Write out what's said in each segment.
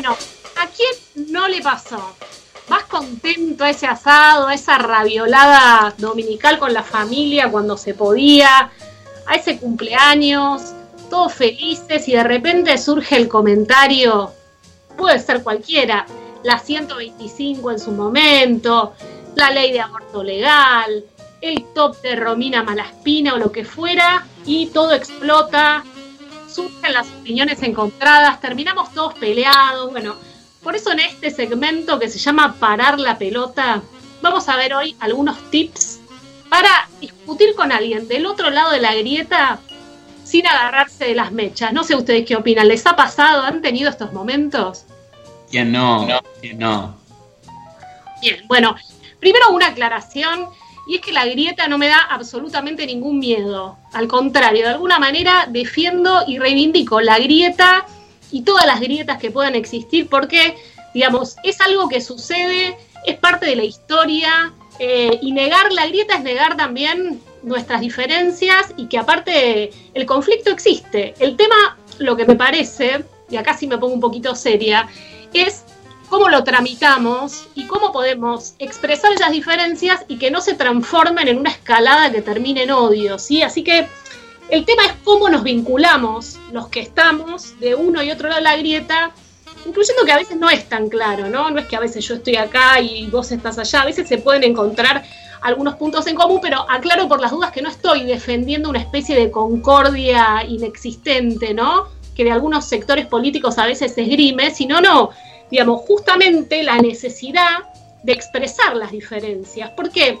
bueno, ¿a quién no le pasó? Vas contento a ese asado, a esa raviolada dominical con la familia cuando se podía, a ese cumpleaños, todos felices y de repente surge el comentario, puede ser cualquiera, la 125 en su momento, la ley de aborto legal, el top de Romina Malaspina o lo que fuera, y todo explota, surgen las opiniones encontradas, terminamos todos peleados, bueno, por eso en este segmento que se llama Parar la pelota, vamos a ver hoy algunos tips para discutir con alguien del otro lado de la grieta sin agarrarse de las mechas. No sé ustedes qué opinan, ¿les ha pasado? ¿Han tenido estos momentos? ¿Quién no? ¿Quién no? Bien, bueno, primero una aclaración, y es que la grieta no me da absolutamente ningún miedo. Al contrario, de alguna manera defiendo y reivindico la grieta y todas las grietas que puedan existir, porque, digamos, es algo que sucede, es parte de la historia, eh, y negar la grieta es negar también nuestras diferencias y que aparte el conflicto existe. El tema, lo que me parece, y acá sí me pongo un poquito seria, es cómo lo tramitamos y cómo podemos expresar esas diferencias y que no se transformen en una escalada que termine en odio, ¿sí? Así que el tema es cómo nos vinculamos los que estamos de uno y otro lado de la grieta, incluyendo que a veces no es tan claro, ¿no? No es que a veces yo estoy acá y vos estás allá, a veces se pueden encontrar algunos puntos en común, pero aclaro por las dudas que no estoy defendiendo una especie de concordia inexistente, ¿no? Que de algunos sectores políticos a veces se esgrime, sino no, digamos, justamente la necesidad de expresar las diferencias. Porque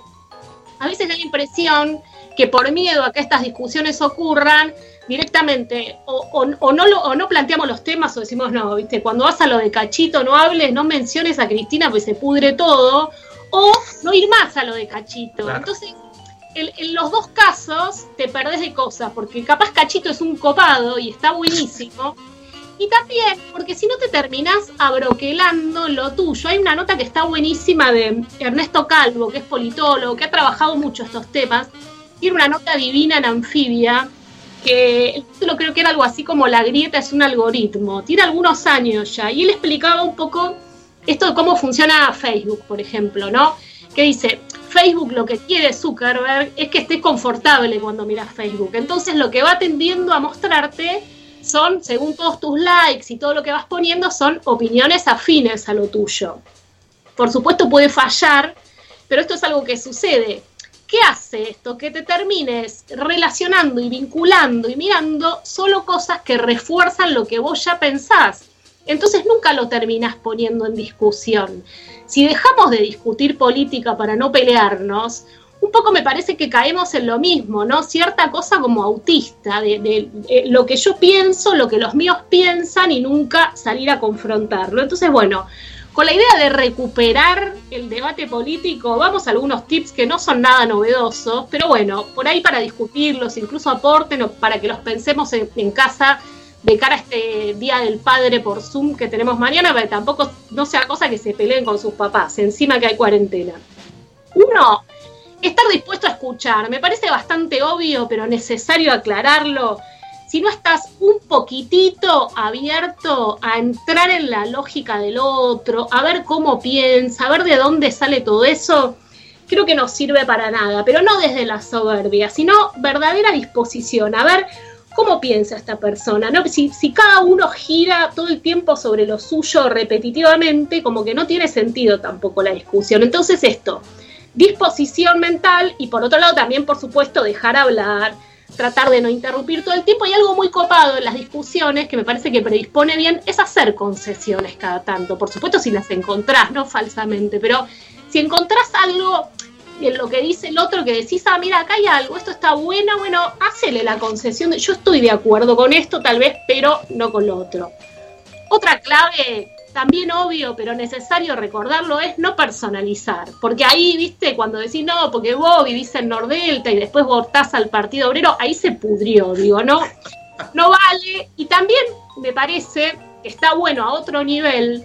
a veces da la impresión que por miedo a que estas discusiones ocurran, directamente o, no lo, no planteamos los temas o decimos, no, viste, cuando vas a lo de cachito no hables, no menciones a Cristina, pues se pudre todo, o no ir más a lo de cachito. Entonces, en, los dos casos te perdés de cosas, porque capaz cachito es un copado y está buenísimo. Y también, porque si no te terminás abroquelando lo tuyo. Hay una nota que está buenísima de Ernesto Calvo, que es politólogo, que ha trabajado mucho estos temas, tiene una nota divina en Anfibia, que el título creo que era algo así como La grieta es un algoritmo. Tiene algunos años ya. Y él explicaba un poco esto de cómo funciona Facebook, por ejemplo, ¿no? Que dice, Facebook lo que quiere Zuckerberg es que estés confortable cuando miras Facebook. Entonces lo que va tendiendo a mostrarte son, según todos tus likes y todo lo que vas poniendo, son opiniones afines a lo tuyo. Por supuesto puede fallar, pero esto es algo que sucede. ¿Qué hace esto? Que te termines relacionando y vinculando y mirando solo cosas que refuerzan lo que vos ya pensás. Entonces nunca lo terminás poniendo en discusión. Si dejamos de discutir política para no pelearnos, un poco me parece que caemos en lo mismo, ¿no? Cierta cosa como autista, de, lo que yo pienso, lo que los míos piensan y nunca salir a confrontarlo. Entonces, bueno, con la idea de recuperar el debate político, vamos a algunos tips que no son nada novedosos, pero bueno, por ahí para discutirlos, incluso aporten para que los pensemos en, casa de cara a este Día del Padre por Zoom que tenemos mañana, que tampoco no sea cosa que se peleen con sus papás, encima que hay cuarentena. Uno, estar dispuesto a escuchar. Me parece bastante obvio, pero necesario aclararlo si no estás un poquitito abierto a entrar en la lógica del otro, a ver cómo piensa, a ver de dónde sale todo eso, creo que no sirve para nada, pero no desde la soberbia, sino verdadera disposición, a ver cómo piensa esta persona, ¿no? Si, si cada uno gira todo el tiempo sobre lo suyo repetitivamente, como que no tiene sentido tampoco la discusión. Entonces esto, disposición mental y por otro lado también, por supuesto, dejar hablar, tratar de no interrumpir todo el tiempo. Y algo muy copado en las discusiones que me parece que predispone bien es hacer concesiones cada tanto. Por supuesto, si las encontrás, no falsamente, pero si encontrás algo en lo que dice el otro que decís, ah, mira, acá hay algo, esto está bueno, bueno, hacele la concesión yo estoy de acuerdo con esto, tal vez, pero no con lo otro. Otra clave también obvio, pero necesario recordarlo, es no personalizar. Porque ahí, viste, cuando decís, no, porque vos vivís en Nordelta y después votás al Partido Obrero, ahí se pudrió, digo, no, no vale. Y también me parece que está bueno a otro nivel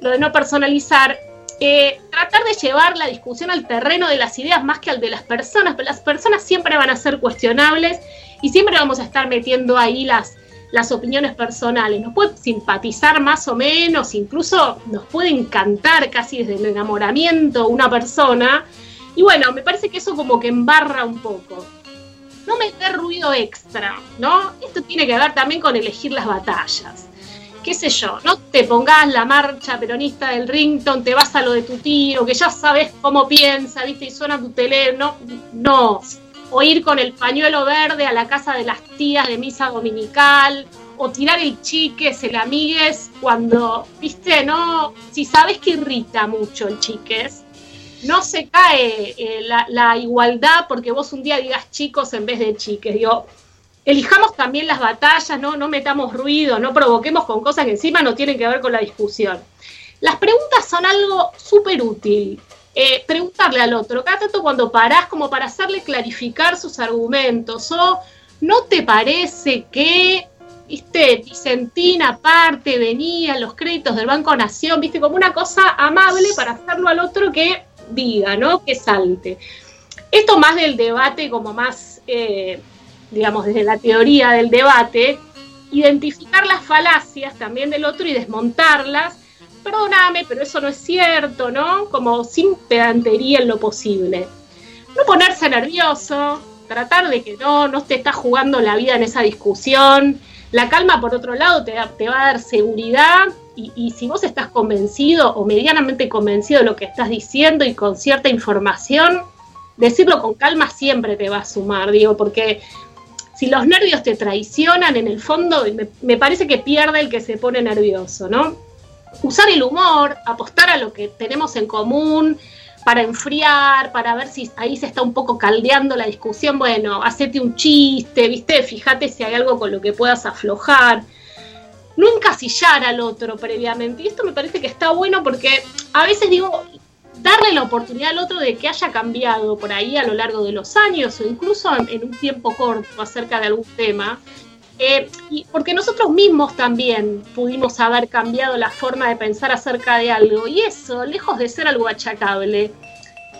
lo de no personalizar, eh, tratar de llevar la discusión al terreno de las ideas más que al de las personas, pero las personas siempre van a ser cuestionables y siempre vamos a estar metiendo ahí las las opiniones personales, nos puede simpatizar más o menos, incluso nos puede encantar casi desde el enamoramiento una persona. Y bueno, me parece que eso como que embarra un poco. No meter ruido extra, ¿no? Esto tiene que ver también con elegir las batallas qué sé yo, no te pongas la marcha peronista del rington, te vas a lo de tu tío, que ya sabes cómo piensa, viste, y suena tu teléfono, no, o ir con el pañuelo verde a la casa de las tías de misa dominical, o tirar el chiques, el amigues, cuando, viste, no, si sabes que irrita mucho el chiques, no se cae eh, la, igualdad porque vos un día digas chicos en vez de chiques. Digo, elijamos también las batallas, ¿no? no metamos ruido, no provoquemos con cosas que encima no tienen que ver con la discusión. Las preguntas son algo súper útil. Eh, preguntarle al otro, cada tanto cuando parás como para hacerle clarificar sus argumentos, o no te parece que, viste, Vicentina aparte venía los créditos del Banco Nación, viste, como una cosa amable para hacerlo al otro que diga, ¿no? Que salte. Esto más del debate como más... Eh, digamos, desde la teoría del debate, identificar las falacias también del otro y desmontarlas. Perdóname, pero eso no es cierto, ¿no? Como sin pedantería en lo posible. No ponerse nervioso, tratar de que no, no te estás jugando la vida en esa discusión. La calma, por otro lado, te, va a dar seguridad y, y, si vos estás convencido o medianamente convencido de lo que estás diciendo y con cierta información, decirlo con calma siempre te va a sumar, digo, porque si los nervios te traicionan, en el fondo me, parece que pierde el que se pone nervioso, ¿no? Usar el humor, apostar a lo que tenemos en común, para enfriar, para ver si ahí se está un poco caldeando la discusión, bueno, hacete un chiste, ¿viste? Fíjate si hay algo con lo que puedas aflojar. No encasillar al otro previamente. Y esto me parece que está bueno porque a veces digo, darle la oportunidad al otro de que haya cambiado por ahí a lo largo de los años o incluso en, un tiempo corto acerca de algún tema. Eh, y porque nosotros mismos también pudimos haber cambiado la forma de pensar acerca de algo. Y eso, lejos de ser algo achacable,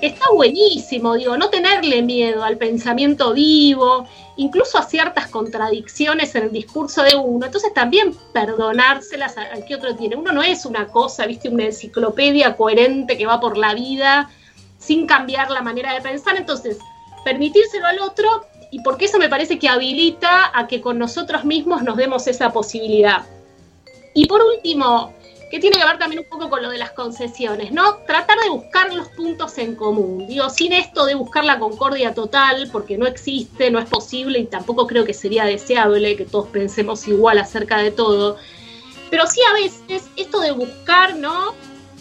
está buenísimo, digo, no tenerle miedo al pensamiento vivo, incluso a ciertas contradicciones en el discurso de uno. Entonces también perdonárselas al que otro tiene. Uno no es una cosa, viste, una enciclopedia coherente que va por la vida sin cambiar la manera de pensar. Entonces, permitírselo al otro y porque eso me parece que habilita a que con nosotros mismos nos demos esa posibilidad. Y por último, que tiene que ver también un poco con lo de las concesiones, ¿no? Tratar de buscar los puntos en común. Digo, sin esto de buscar la concordia total, porque no existe, no es posible y tampoco creo que sería deseable que todos pensemos igual acerca de todo. Pero sí a veces esto de buscar, ¿no?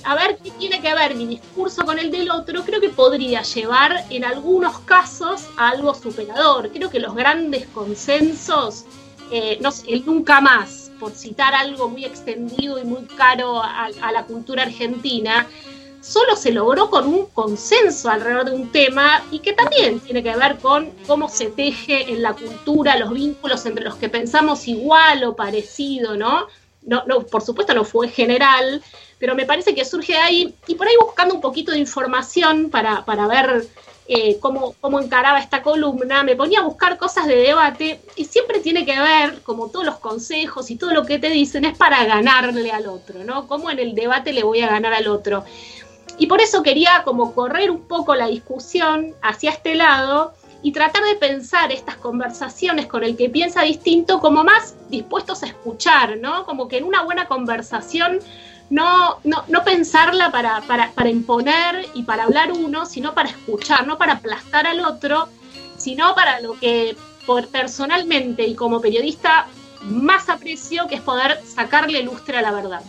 A ver qué tiene que ver mi discurso con el del otro, creo que podría llevar en algunos casos a algo superador. Creo que los grandes consensos, eh, no el nunca más, por citar algo muy extendido y muy caro a, la cultura argentina, solo se logró con un consenso alrededor de un tema y que también tiene que ver con cómo se teje en la cultura los vínculos entre los que pensamos igual o parecido, ¿no? No, no, por supuesto no fue general, pero me parece que surge ahí, y por ahí buscando un poquito de información para, para ver eh, cómo, encaraba esta columna, me ponía a buscar cosas de debate y siempre tiene que ver, como todos los consejos y todo lo que te dicen, es para ganarle al otro, ¿no? Cómo en el debate le voy a ganar al otro. Y por eso quería como correr un poco la discusión hacia este lado y tratar de pensar estas conversaciones con el que piensa distinto como más dispuestos a escuchar, ¿no? Como que en una buena conversación no, no, no pensarla para, para, para, imponer y para hablar uno, sino para escuchar, no para aplastar al otro, sino para lo que por, personalmente y como periodista más aprecio, que es poder sacarle lustre a la verdad.